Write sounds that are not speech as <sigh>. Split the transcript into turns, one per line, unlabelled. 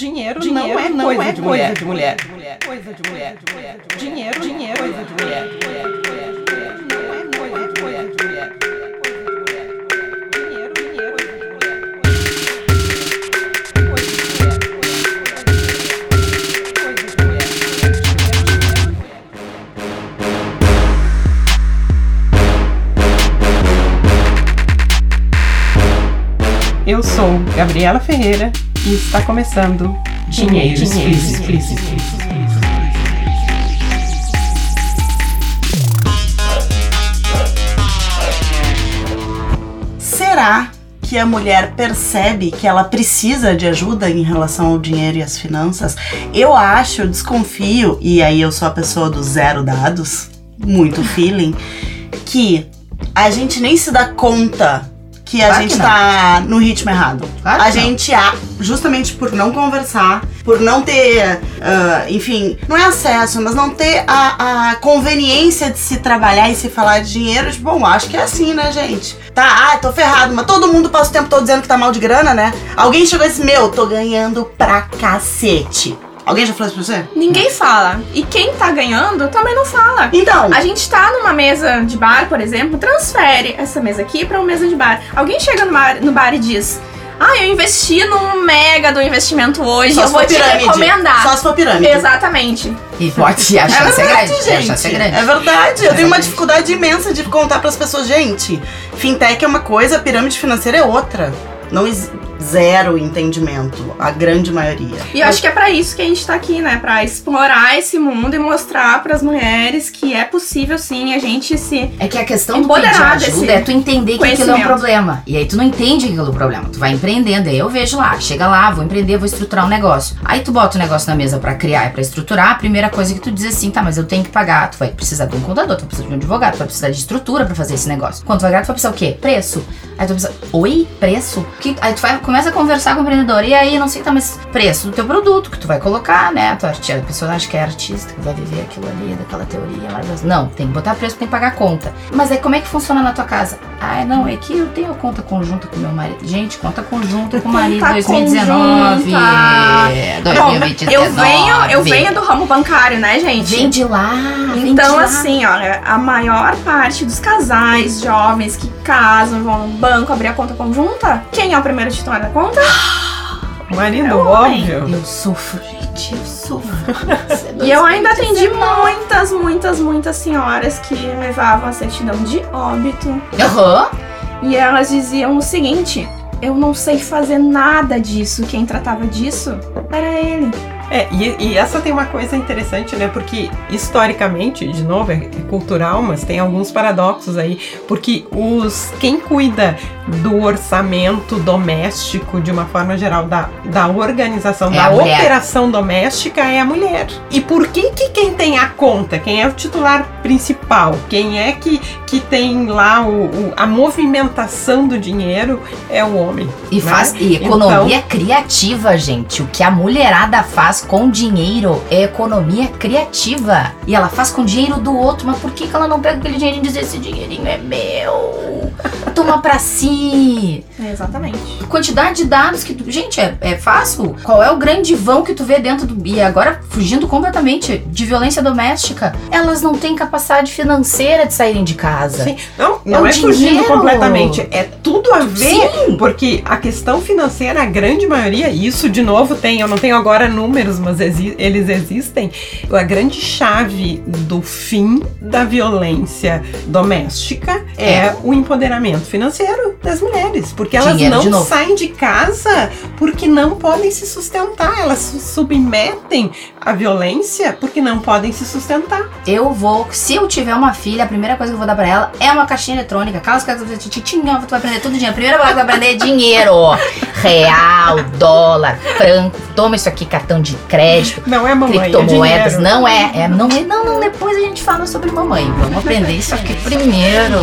Dinheiro, dinheiro não é, não coisa, é de coisa de mulher. Coisa de mulher. Dinheiro, dinheiro, coisa de mulher. Eu sou Gabriela Ferreira e está começando Dinheiro Explícito.
Será que a mulher percebe que ela precisa de ajuda em relação ao dinheiro e às finanças? Eu acho, eu desconfio, e aí eu sou a pessoa dos zero dados, muito feeling, que a gente nem se dá conta que a
Claro
gente
que
tá no ritmo errado.
Claro
a
não.
gente, a- justamente por não conversar, por não ter, ah, enfim, não é acesso, mas não ter a, a conveniência de se trabalhar e se falar de dinheiro, tipo, bom, acho que é assim, né, gente? Tá, ah, tô ferrado, mas todo mundo passa o tempo todo dizendo que tá mal de grana, né? Alguém chegou e disse, meu, tô ganhando pra cacete. Alguém já falou isso pra você?
Ninguém fala. E quem tá ganhando também não fala.
Então,
A gente tá numa mesa de bar, por exemplo, transfere essa mesa aqui pra uma mesa de bar. Alguém chega no bar, no bar e diz: Ah, eu investi num mega do investimento hoje,
só
eu vou te
pirâmide.
recomendar.
Só se for pirâmide.
Exatamente.
E pode achar
É verdade,
grande.
gente.
Achar grande.
É verdade. Eu tenho uma dificuldade imensa de contar pras pessoas, gente. Fintech é uma coisa, pirâmide financeira é outra. Não existe zero entendimento, a grande maioria.
E eu acho que é pra isso que a gente tá aqui, né? Pra explorar esse mundo e mostrar pras mulheres que é possível sim a gente se.
É que a questão do pedir ajuda é tu entender que aquilo é um problema. E aí tu não entende aquilo é um problema. Tu vai empreendendo. Aí eu vejo lá, chega lá, vou empreender, vou estruturar um negócio. Aí tu bota o negócio na mesa pra criar e pra estruturar. A primeira coisa que tu diz assim, tá, mas eu tenho que pagar. Tu vai precisar de um contador, tu vai precisar de um advogado, tu vai precisar de estrutura pra fazer esse negócio. Quando tu vai ganhar, tu vai precisar o quê? Preço. Aí tu vai precisar, oi, preço? Que- Aí tu vai, começa a conversar com o empreendedor. E aí, não sei, tá, mas preço do teu produto que tu vai colocar, né? Tu, arti- a pessoa acha que é artista, que vai viver aquilo ali, daquela teoria. Não, tem que botar preço, tem que pagar conta. Mas aí como é que funciona na tua casa? Ah, não, é que eu tenho conta conjunta com meu marido. Gente, conta conjunta com o marido
Conta
2019.
conjunta.
É,
Bom,
2019.
eu venho, eu venho do ramo bancário, né, gente?
Vem de lá. de
Então,
lá.
assim, olha, a maior parte dos casais jovens que casam, vão no banco abrir a conta conjunta, quem é o primeiro titular conta? <gasps>
Marido,
É
óbvio.
Eu sofro, gente, eu sofro. <laughs>
E eu ainda atendi muitas, muitas, muitas senhoras que levavam a certidão de óbito
Aham.
e elas diziam o seguinte: eu não sei fazer nada disso. Quem tratava disso era ele.
É, e, e essa tem uma coisa interessante, né? Porque historicamente, de novo, é, é cultural, mas tem alguns paradoxos aí. Porque os quem cuida do orçamento doméstico, de uma forma geral, da, da organização,
É
da operação doméstica, é a mulher. E por que que quem tem a conta, quem é o titular principal, quem é que, que tem lá o, o- a movimentação do dinheiro, é o homem.
E
né?
faz e economia criativa, gente. O que a mulherada faz com dinheiro é economia criativa. E ela faz com dinheiro do outro, mas por que, que ela não pega aquele dinheirinho e diz esse dinheirinho é meu? Toma pra si.
Exatamente.
Quantidade de dados que tu. Gente, é, é fácil. Qual é o grande vão que tu vê dentro do. E agora, fugindo completamente de violência doméstica, elas não têm capacidade financeira de saírem de casa.
Sim, não, não
o
é, fugindo completamente. É tudo a ver.
Sim.
Porque a questão financeira, a grande maioria, e isso de novo tem, eu não tenho agora números, mas exi- eles existem. A grande chave do fim da violência doméstica é,
É.
o empoderamento financeiro das mulheres. Porque elas
Dinheiro de
não
novo.
saem de casa porque não podem se sustentar. Elas se submetem à violência porque não podem se sustentar.
Eu vou, se eu tiver uma filha, a primeira coisa que eu vou dar pra ela é uma caixinha eletrônica. Aquelas que tu vai aprender tudo dinheiro. A primeira coisa que tu vai aprender é dinheiro. Real, dólar, franco. Toma isso aqui, cartão de crédito,
Não é mamãe, é
criptomoedas.
dinheiro.
não é, é, não é, não, não. Depois a gente fala sobre mamãe. Vamos aprender isso aqui primeiro.